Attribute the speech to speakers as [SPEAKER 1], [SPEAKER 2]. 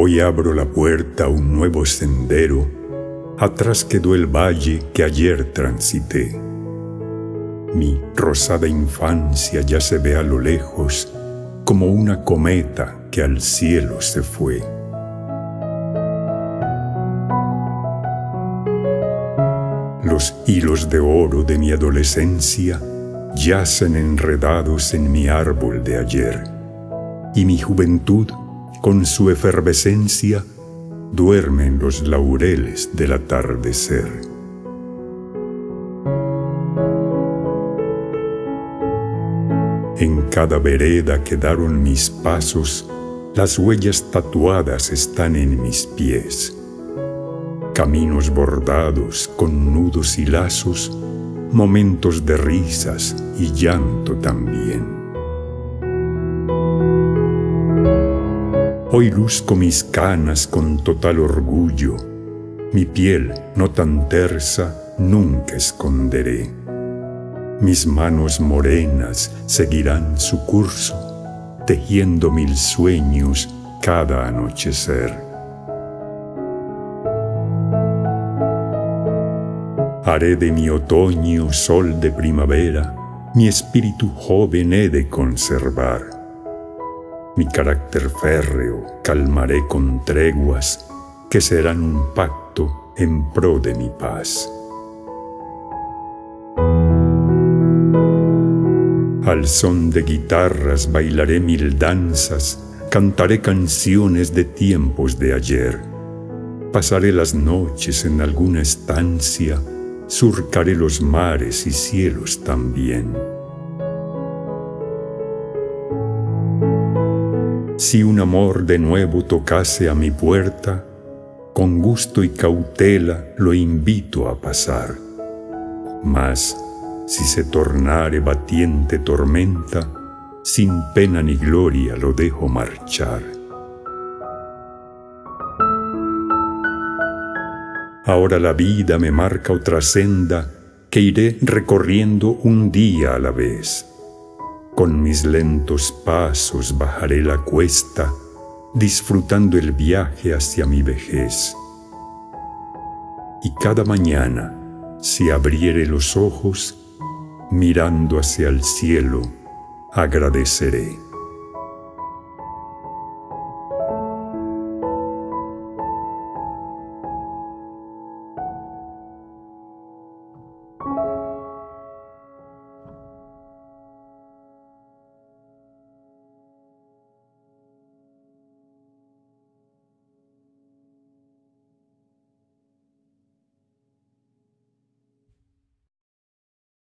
[SPEAKER 1] Hoy abro la puerta a un nuevo sendero, atrás quedó el valle que ayer transité. Mi rosada infancia ya se ve a lo lejos como una cometa que al cielo se fue. Los hilos de oro de mi adolescencia yacen enredados en mi árbol de ayer, y mi juventud, con su efervescencia, duerme en los laureles del atardecer. En cada vereda quedaron mis pasos, las huellas tatuadas están en mis pies. Caminos bordados con nudos y lazos, momentos de risas y llanto también. Hoy luzco mis canas con total orgullo, mi piel no tan tersa nunca esconderé. Mis manos morenas seguirán su curso, tejiendo mil sueños cada anochecer. Haré de mi otoño sol de primavera, mi espíritu joven he de conservar. Mi carácter férreo calmaré con treguas que serán un pacto en pro de mi paz. Al son de guitarras bailaré mil danzas, cantaré canciones de tiempos de ayer. Pasaré las noches en alguna estancia surcaré los mares y cielos también. Si un amor de nuevo tocase a mi puerta, con gusto y cautela lo invito a pasar. Mas, si se tornare batiente tormenta, sin pena ni gloria lo dejo marchar. Ahora la vida me marca otra senda que iré recorriendo un día a la vez. Con mis lentos pasos bajaré la cuesta, disfrutando el viaje hacia mi vejez. Y cada mañana, si abriere los ojos, mirando hacia el cielo, agradeceré.